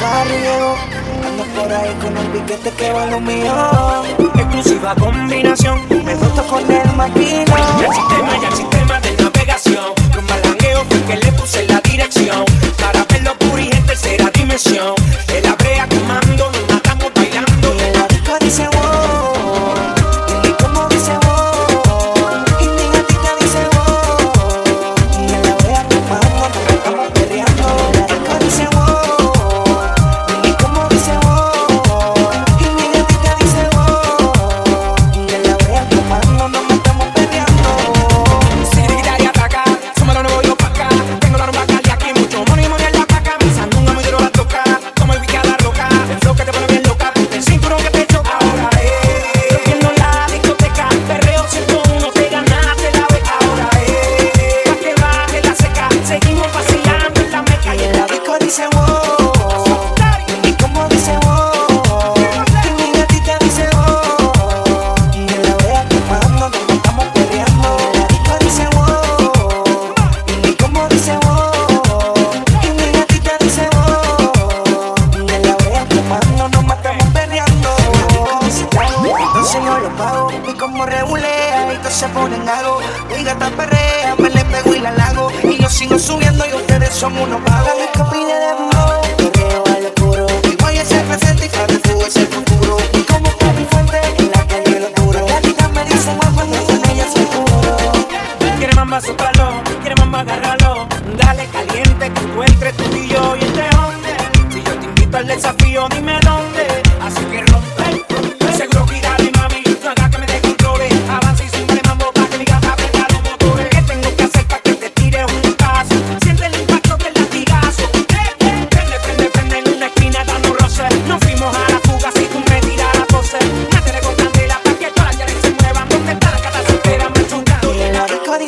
carriego. Ando por ahí con el piquete que va lo mío. Exclusiva combinación, me doto con el maquino. Ya existe, ya existe. chicas se ponen algo. Mi gata perrea, me le pego y la lago. Y yo sigo subiendo y ustedes son unos vagos.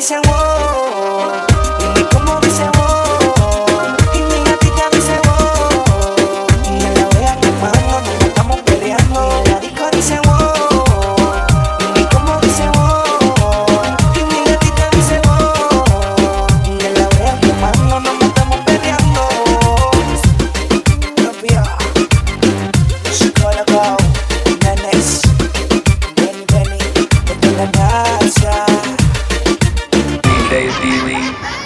dicen Baby.